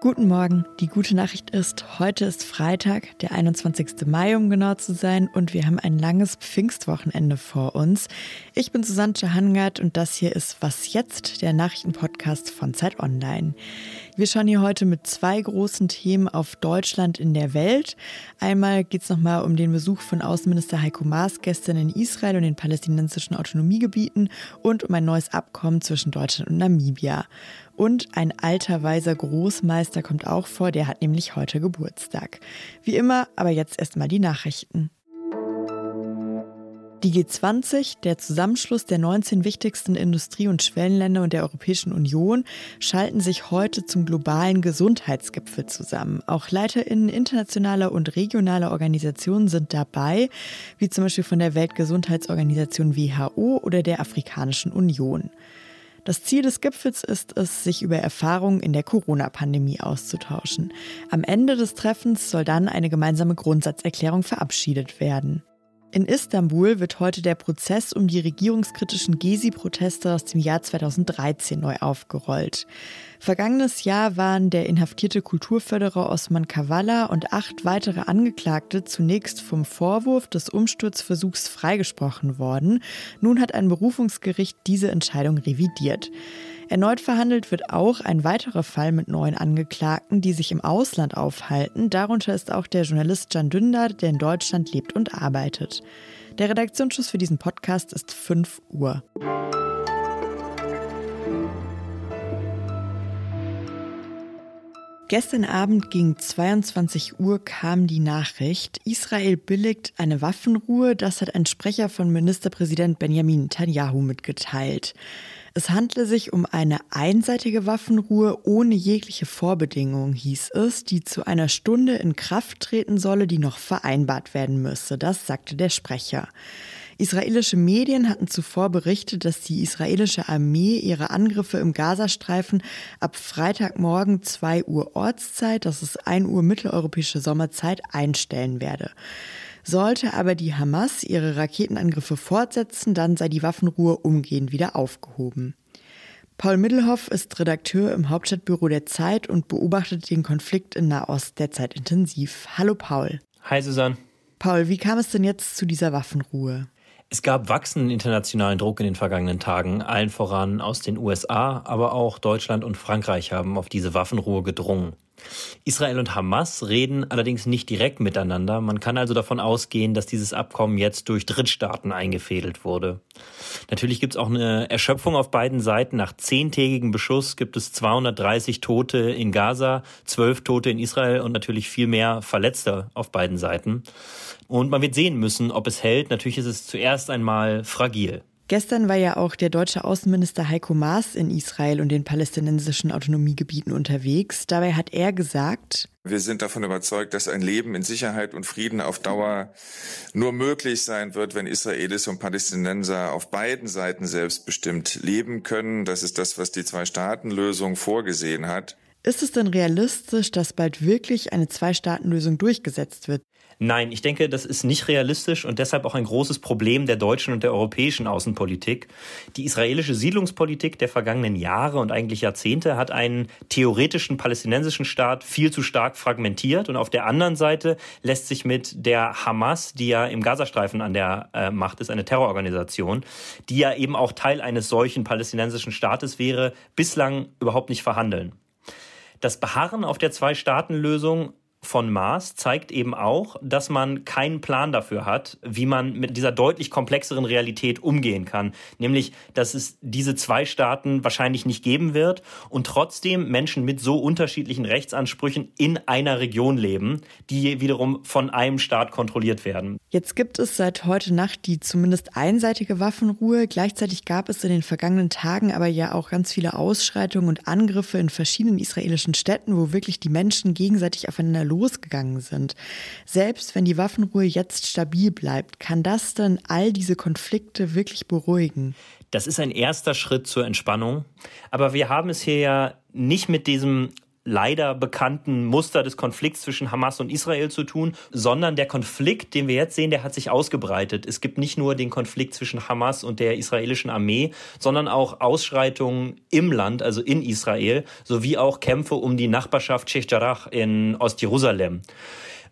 Guten Morgen. Die gute Nachricht ist, heute ist Freitag, der 21. Mai, um genau zu sein, und wir haben ein langes Pfingstwochenende vor uns. Ich bin Susanne Hangard und das hier ist Was jetzt, der Nachrichtenpodcast von Zeit Online. Wir schauen hier heute mit zwei großen Themen auf Deutschland in der Welt. Einmal geht es nochmal um den Besuch von Außenminister Heiko Maas gestern in Israel und den palästinensischen Autonomiegebieten und um ein neues Abkommen zwischen Deutschland und Namibia. Und ein alter weiser Großmeister kommt auch vor, der hat nämlich heute Geburtstag. Wie immer, aber jetzt erstmal die Nachrichten. Die G20, der Zusammenschluss der 19 wichtigsten Industrie- und Schwellenländer und der Europäischen Union, schalten sich heute zum globalen Gesundheitsgipfel zusammen. Auch Leiterinnen internationaler und regionaler Organisationen sind dabei, wie zum Beispiel von der Weltgesundheitsorganisation WHO oder der Afrikanischen Union. Das Ziel des Gipfels ist es, sich über Erfahrungen in der Corona-Pandemie auszutauschen. Am Ende des Treffens soll dann eine gemeinsame Grundsatzerklärung verabschiedet werden. In Istanbul wird heute der Prozess um die regierungskritischen Gezi-Proteste aus dem Jahr 2013 neu aufgerollt. Vergangenes Jahr waren der inhaftierte Kulturförderer Osman Kavala und acht weitere Angeklagte zunächst vom Vorwurf des Umsturzversuchs freigesprochen worden. Nun hat ein Berufungsgericht diese Entscheidung revidiert. Erneut verhandelt wird auch ein weiterer Fall mit neuen Angeklagten, die sich im Ausland aufhalten. Darunter ist auch der Journalist Can Dündar, der in Deutschland lebt und arbeitet. Der Redaktionsschuss für diesen Podcast ist 5 Uhr. Gestern Abend gegen 22 Uhr kam die Nachricht, Israel billigt eine Waffenruhe. Das hat ein Sprecher von Ministerpräsident Benjamin Netanyahu mitgeteilt. Es handle sich um eine einseitige Waffenruhe ohne jegliche Vorbedingungen, hieß es, die zu einer Stunde in Kraft treten solle, die noch vereinbart werden müsse. Das sagte der Sprecher. Israelische Medien hatten zuvor berichtet, dass die israelische Armee ihre Angriffe im Gazastreifen ab Freitagmorgen 2 Uhr Ortszeit, das ist 1 Uhr mitteleuropäische Sommerzeit, einstellen werde. Sollte aber die Hamas ihre Raketenangriffe fortsetzen, dann sei die Waffenruhe umgehend wieder aufgehoben. Paul Middelhoff ist Redakteur im Hauptstadtbüro der Zeit und beobachtet den Konflikt in Nahost derzeit intensiv. Hallo Paul. Hi Susanne. Paul, wie kam es denn jetzt zu dieser Waffenruhe? Es gab wachsenden internationalen Druck in den vergangenen Tagen, allen voran aus den USA, aber auch Deutschland und Frankreich haben auf diese Waffenruhe gedrungen. Israel und Hamas reden allerdings nicht direkt miteinander. Man kann also davon ausgehen, dass dieses Abkommen jetzt durch Drittstaaten eingefädelt wurde. Natürlich gibt es auch eine Erschöpfung auf beiden Seiten. Nach zehntägigem Beschuss gibt es 230 Tote in Gaza, zwölf Tote in Israel und natürlich viel mehr Verletzte auf beiden Seiten. Und man wird sehen müssen, ob es hält. Natürlich ist es zuerst einmal fragil. Gestern war ja auch der deutsche Außenminister Heiko Maas in Israel und den palästinensischen Autonomiegebieten unterwegs. Dabei hat er gesagt, wir sind davon überzeugt, dass ein Leben in Sicherheit und Frieden auf Dauer nur möglich sein wird, wenn Israelis und Palästinenser auf beiden Seiten selbstbestimmt leben können. Das ist das, was die Zwei-Staaten-Lösung vorgesehen hat. Ist es denn realistisch, dass bald wirklich eine Zwei-Staaten-Lösung durchgesetzt wird? Nein, ich denke, das ist nicht realistisch und deshalb auch ein großes Problem der deutschen und der europäischen Außenpolitik. Die israelische Siedlungspolitik der vergangenen Jahre und eigentlich Jahrzehnte hat einen theoretischen palästinensischen Staat viel zu stark fragmentiert und auf der anderen Seite lässt sich mit der Hamas, die ja im Gazastreifen an der äh, Macht ist, eine Terrororganisation, die ja eben auch Teil eines solchen palästinensischen Staates wäre, bislang überhaupt nicht verhandeln. Das Beharren auf der Zwei-Staaten-Lösung von Maas zeigt eben auch, dass man keinen Plan dafür hat, wie man mit dieser deutlich komplexeren Realität umgehen kann. Nämlich, dass es diese zwei Staaten wahrscheinlich nicht geben wird und trotzdem Menschen mit so unterschiedlichen Rechtsansprüchen in einer Region leben, die wiederum von einem Staat kontrolliert werden. Jetzt gibt es seit heute Nacht die zumindest einseitige Waffenruhe. Gleichzeitig gab es in den vergangenen Tagen aber ja auch ganz viele Ausschreitungen und Angriffe in verschiedenen israelischen Städten, wo wirklich die Menschen gegenseitig aufeinander losgegangen sind. Selbst wenn die Waffenruhe jetzt stabil bleibt, kann das denn all diese Konflikte wirklich beruhigen? Das ist ein erster Schritt zur Entspannung. Aber wir haben es hier ja nicht mit diesem leider bekannten Muster des Konflikts zwischen Hamas und Israel zu tun, sondern der Konflikt, den wir jetzt sehen, der hat sich ausgebreitet. Es gibt nicht nur den Konflikt zwischen Hamas und der israelischen Armee, sondern auch Ausschreitungen im Land, also in Israel, sowie auch Kämpfe um die Nachbarschaft Sheikh Jarrah in Ostjerusalem.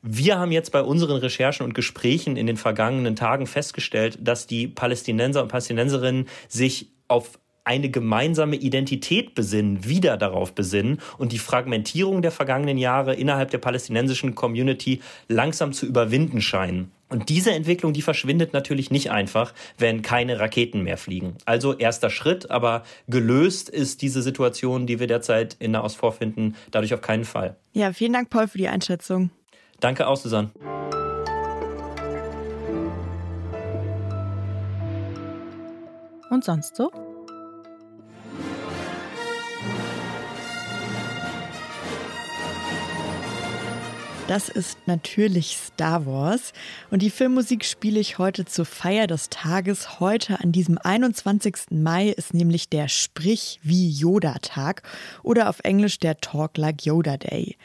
Wir haben jetzt bei unseren Recherchen und Gesprächen in den vergangenen Tagen festgestellt, dass die Palästinenser und Palästinenserinnen sich auf eine gemeinsame Identität besinnen, wieder darauf besinnen und die Fragmentierung der vergangenen Jahre innerhalb der palästinensischen Community langsam zu überwinden scheinen. Und diese Entwicklung, die verschwindet natürlich nicht einfach, wenn keine Raketen mehr fliegen. Also erster Schritt, aber gelöst ist diese Situation, die wir derzeit in der Ost vorfinden, dadurch auf keinen Fall. Ja, vielen Dank, Paul, für die Einschätzung. Danke auch, Susanne. Und sonst so? Das ist natürlich Star Wars. Und die Filmmusik spiele ich heute zur Feier des Tages. Heute an diesem 21. Mai ist nämlich der Sprich wie Yoda-Tag oder auf Englisch der Talk Like Yoda Day.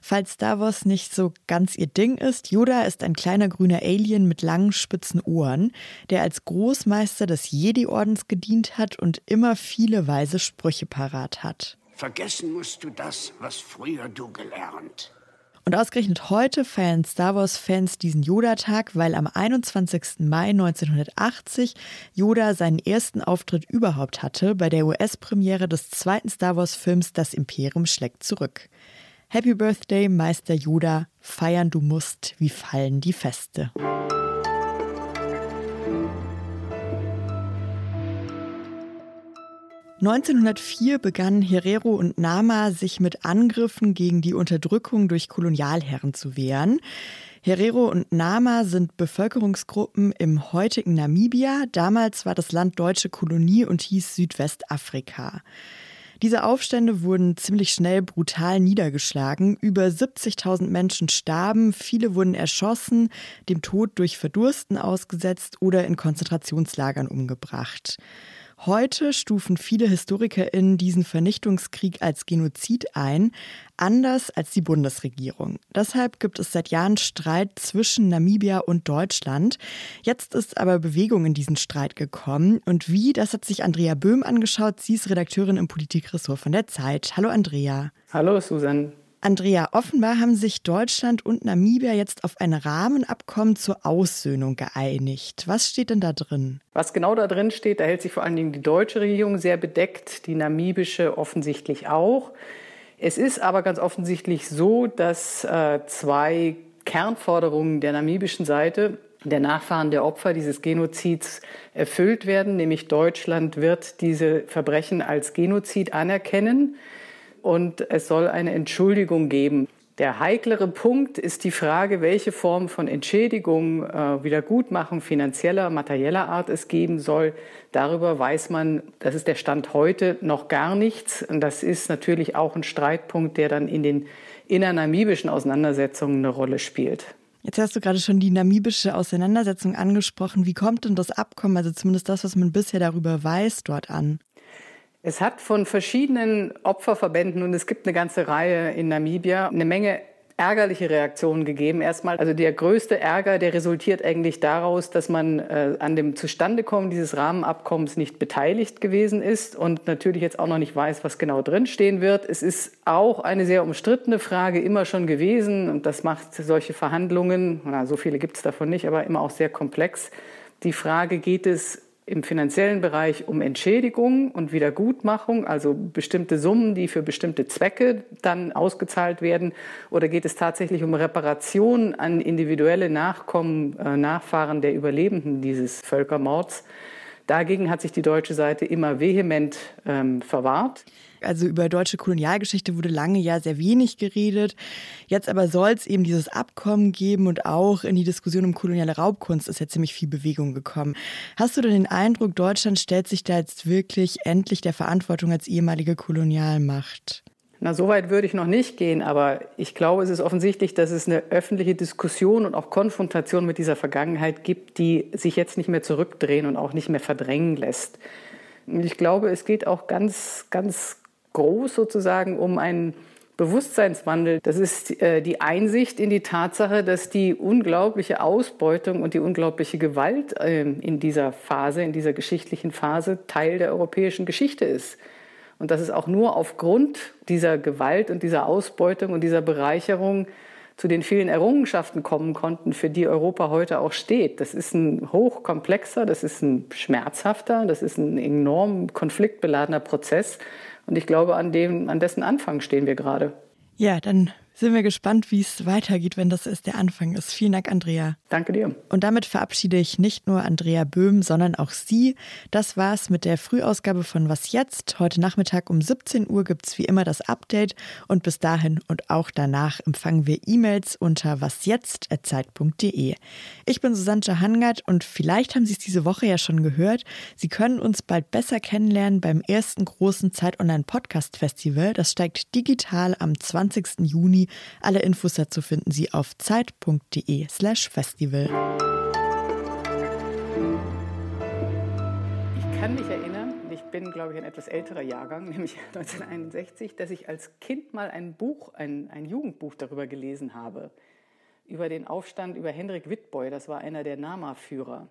Falls Star Wars nicht so ganz ihr Ding ist, Yoda ist ein kleiner grüner Alien mit langen spitzen Ohren, der als Großmeister des Jedi-Ordens gedient hat und immer viele weise Sprüche parat hat. Vergessen musst du das, was früher du gelernt. Und ausgerechnet heute feiern Star Wars-Fans diesen Yoda-Tag, weil am 21. Mai 1980 Yoda seinen ersten Auftritt überhaupt hatte bei der US-Premiere des zweiten Star Wars-Films Das Imperium schlägt zurück. Happy Birthday, Meister Yoda, feiern du musst, wie fallen die Feste. 1904 begannen Herero und Nama sich mit Angriffen gegen die Unterdrückung durch Kolonialherren zu wehren. Herero und Nama sind Bevölkerungsgruppen im heutigen Namibia. Damals war das Land deutsche Kolonie und hieß Südwestafrika. Diese Aufstände wurden ziemlich schnell brutal niedergeschlagen. Über 70.000 Menschen starben, viele wurden erschossen, dem Tod durch Verdursten ausgesetzt oder in Konzentrationslagern umgebracht. Heute stufen viele HistorikerInnen diesen Vernichtungskrieg als Genozid ein, anders als die Bundesregierung. Deshalb gibt es seit Jahren Streit zwischen Namibia und Deutschland. Jetzt ist aber Bewegung in diesen Streit gekommen. Und wie, das hat sich Andrea Böhm angeschaut. Sie ist Redakteurin im Politikressort von der Zeit. Hallo Andrea. Hallo Susan. Andrea, offenbar haben sich Deutschland und Namibia jetzt auf ein Rahmenabkommen zur Aussöhnung geeinigt. Was steht denn da drin? Was genau da drin steht, da hält sich vor allen Dingen die deutsche Regierung sehr bedeckt, die namibische offensichtlich auch. Es ist aber ganz offensichtlich so, dass äh, zwei Kernforderungen der namibischen Seite der Nachfahren der Opfer dieses Genozids erfüllt werden, nämlich Deutschland wird diese Verbrechen als Genozid anerkennen und es soll eine Entschuldigung geben. Der heiklere Punkt ist die Frage, welche Form von Entschädigung, äh, Wiedergutmachung finanzieller, materieller Art es geben soll. Darüber weiß man, das ist der Stand heute, noch gar nichts. Und das ist natürlich auch ein Streitpunkt, der dann in den innernamibischen Auseinandersetzungen eine Rolle spielt. Jetzt hast du gerade schon die namibische Auseinandersetzung angesprochen. Wie kommt denn das Abkommen, also zumindest das, was man bisher darüber weiß, dort an? Es hat von verschiedenen Opferverbänden und es gibt eine ganze Reihe in Namibia eine Menge ärgerliche Reaktionen gegeben. Erstmal, also der größte Ärger, der resultiert eigentlich daraus, dass man äh, an dem Zustandekommen dieses Rahmenabkommens nicht beteiligt gewesen ist und natürlich jetzt auch noch nicht weiß, was genau drinstehen wird. Es ist auch eine sehr umstrittene Frage immer schon gewesen und das macht solche Verhandlungen, na, so viele gibt es davon nicht, aber immer auch sehr komplex. Die Frage, geht es im finanziellen Bereich um Entschädigung und Wiedergutmachung, also bestimmte Summen, die für bestimmte Zwecke dann ausgezahlt werden? Oder geht es tatsächlich um Reparation an individuelle Nachkommen, äh, Nachfahren der Überlebenden dieses Völkermords? Dagegen hat sich die deutsche Seite immer vehement ähm, verwahrt. Also über deutsche Kolonialgeschichte wurde lange ja sehr wenig geredet. Jetzt aber soll es eben dieses Abkommen geben und auch in die Diskussion um koloniale Raubkunst ist ja ziemlich viel Bewegung gekommen. Hast du denn den Eindruck, Deutschland stellt sich da jetzt wirklich endlich der Verantwortung als ehemalige Kolonialmacht? Na, so weit würde ich noch nicht gehen, aber ich glaube, es ist offensichtlich, dass es eine öffentliche Diskussion und auch Konfrontation mit dieser Vergangenheit gibt, die sich jetzt nicht mehr zurückdrehen und auch nicht mehr verdrängen lässt. Und ich glaube, es geht auch ganz, ganz groß sozusagen um ein Bewusstseinswandel. Das ist äh, die Einsicht in die Tatsache, dass die unglaubliche Ausbeutung und die unglaubliche Gewalt äh, in dieser Phase, in dieser geschichtlichen Phase Teil der europäischen Geschichte ist. Und dass es auch nur aufgrund dieser Gewalt und dieser Ausbeutung und dieser Bereicherung zu den vielen Errungenschaften kommen konnten, für die Europa heute auch steht. Das ist ein hochkomplexer, das ist ein schmerzhafter, das ist ein enorm konfliktbeladener Prozess. Und ich glaube, an, dem, an dessen Anfang stehen wir gerade. Ja, dann sind wir gespannt, wie es weitergeht, wenn das erst der Anfang ist. Vielen Dank, Andrea. Danke dir. Und damit verabschiede ich nicht nur Andrea Böhm, sondern auch Sie. Das war's mit der Frühausgabe von Was jetzt? Heute Nachmittag um 17 Uhr gibt's wie immer das Update und bis dahin und auch danach empfangen wir E-Mails unter wasjetzt.zeit.de. Ich bin Susanne Hangard und vielleicht haben Sie es diese Woche ja schon gehört. Sie können uns bald besser kennenlernen beim ersten großen Zeit Online Podcast Festival. Das steigt digital am 20. Juni alle Infos dazu finden Sie auf zeit.de/slash festival. Ich kann mich erinnern, ich bin, glaube ich, ein etwas älterer Jahrgang, nämlich 1961, dass ich als Kind mal ein Buch, ein, ein Jugendbuch darüber gelesen habe. Über den Aufstand über Hendrik Wittboy, das war einer der Nama-Führer.